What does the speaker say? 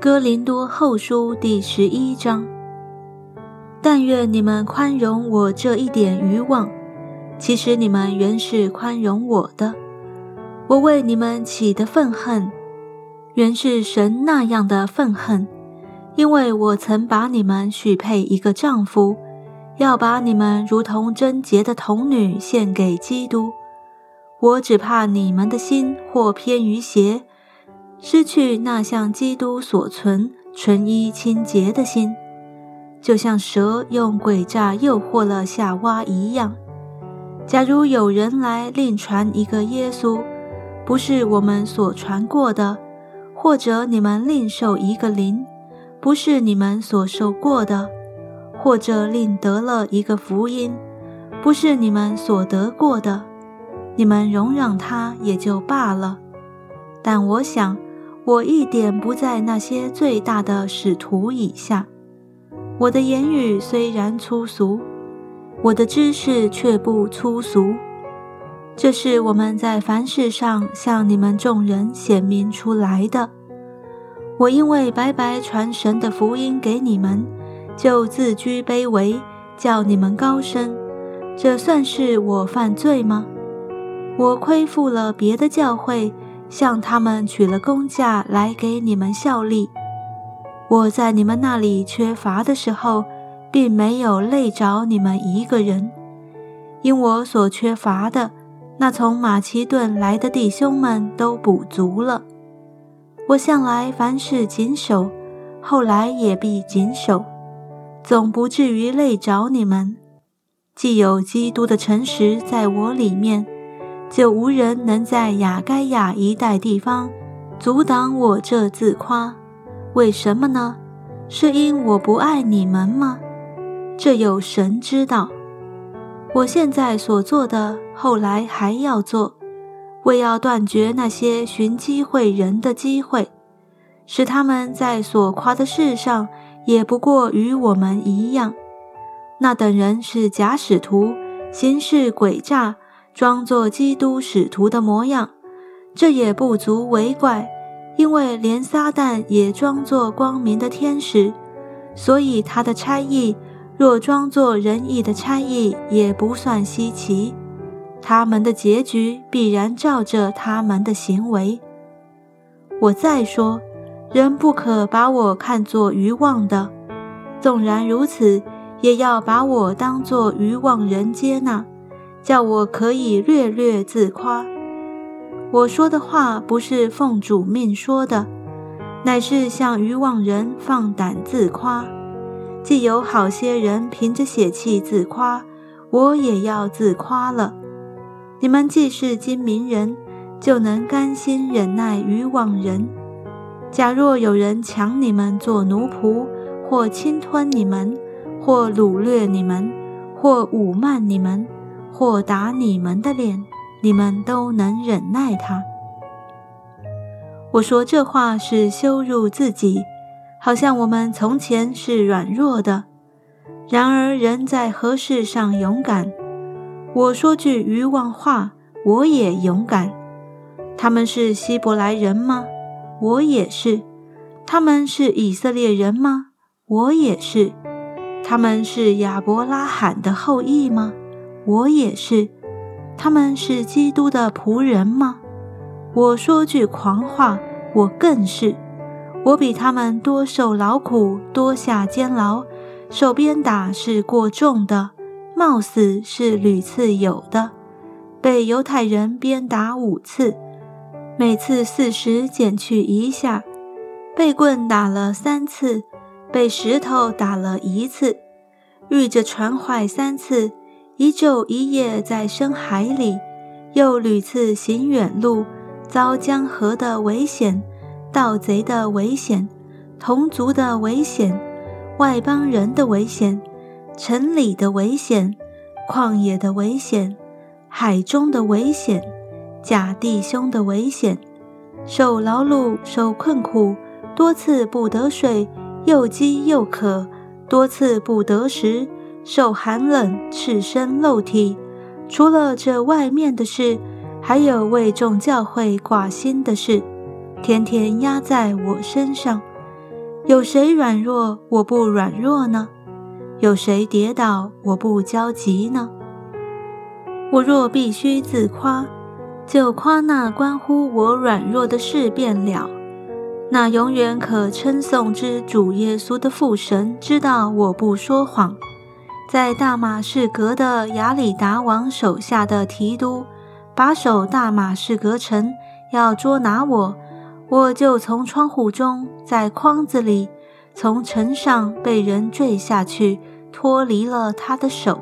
哥林多后书第十一章。但愿你们宽容我这一点愚妄，其实你们原是宽容我的。我为你们起的愤恨，原是神那样的愤恨，因为我曾把你们许配一个丈夫，要把你们如同贞洁的童女献给基督。我只怕你们的心或偏于邪。失去那像基督所存纯一清洁的心，就像蛇用诡诈诱惑了夏娃一样。假如有人来另传一个耶稣，不是我们所传过的；或者你们另受一个灵，不是你们所受过的；或者另得了一个福音，不是你们所得过的，你们容让他也就罢了。但我想。我一点不在那些最大的使徒以下。我的言语虽然粗俗，我的知识却不粗俗。这是我们在凡事上向你们众人显明出来的。我因为白白传神的福音给你们，就自居卑微，叫你们高升。这算是我犯罪吗？我亏负了别的教会。向他们取了工价来给你们效力。我在你们那里缺乏的时候，并没有累着你们一个人，因我所缺乏的，那从马其顿来的弟兄们都补足了。我向来凡事谨守，后来也必谨守，总不至于累着你们。既有基督的诚实在我里面。就无人能在雅该亚一带地方阻挡我这自夸，为什么呢？是因我不爱你们吗？这有神知道。我现在所做的，后来还要做，为要断绝那些寻机会人的机会，使他们在所夸的事上也不过与我们一样。那等人是假使徒，行事诡诈。装作基督使徒的模样，这也不足为怪，因为连撒旦也装作光明的天使，所以他的差役若装作仁义的差役，也不算稀奇。他们的结局必然照着他们的行为。我再说，人不可把我看作愚妄的，纵然如此，也要把我当作愚妄人接纳。叫我可以略略自夸，我说的话不是奉主命说的，乃是向愚妄人放胆自夸。既有好些人凭着血气自夸，我也要自夸了。你们既是精明人，就能甘心忍耐愚妄人。假若有人抢你们做奴仆，或侵吞你们，或掳掠你们，或侮慢你们，或打你们的脸，你们都能忍耐他。我说这话是羞辱自己，好像我们从前是软弱的。然而人在何事上勇敢？我说句愚妄话，我也勇敢。他们是希伯来人吗？我也是。他们是以色列人吗？我也是。他们是亚伯拉罕的后裔吗？我也是，他们是基督的仆人吗？我说句狂话，我更是。我比他们多受劳苦，多下监牢，受鞭打是过重的，冒死是屡次有的。被犹太人鞭打五次，每次四十减去一下；被棍打了三次，被石头打了一次，遇着船坏三次。一昼一夜在深海里，又屡次行远路，遭江河的危险、盗贼的危险、同族的危险、外邦人的危险、城里的危险、旷野的危险、海中的危险、假弟兄的危险，受劳碌、受困苦，多次不得睡，又饥又渴，多次不得食。受寒冷、赤身露体，除了这外面的事，还有为众教会挂心的事，天天压在我身上。有谁软弱，我不软弱呢？有谁跌倒，我不焦急呢？我若必须自夸，就夸那关乎我软弱的事便了。那永远可称颂之主耶稣的父神知道我不说谎。在大马士革的亚里达王手下的提督把守大马士革城，要捉拿我，我就从窗户中，在筐子里，从城上被人坠下去，脱离了他的手。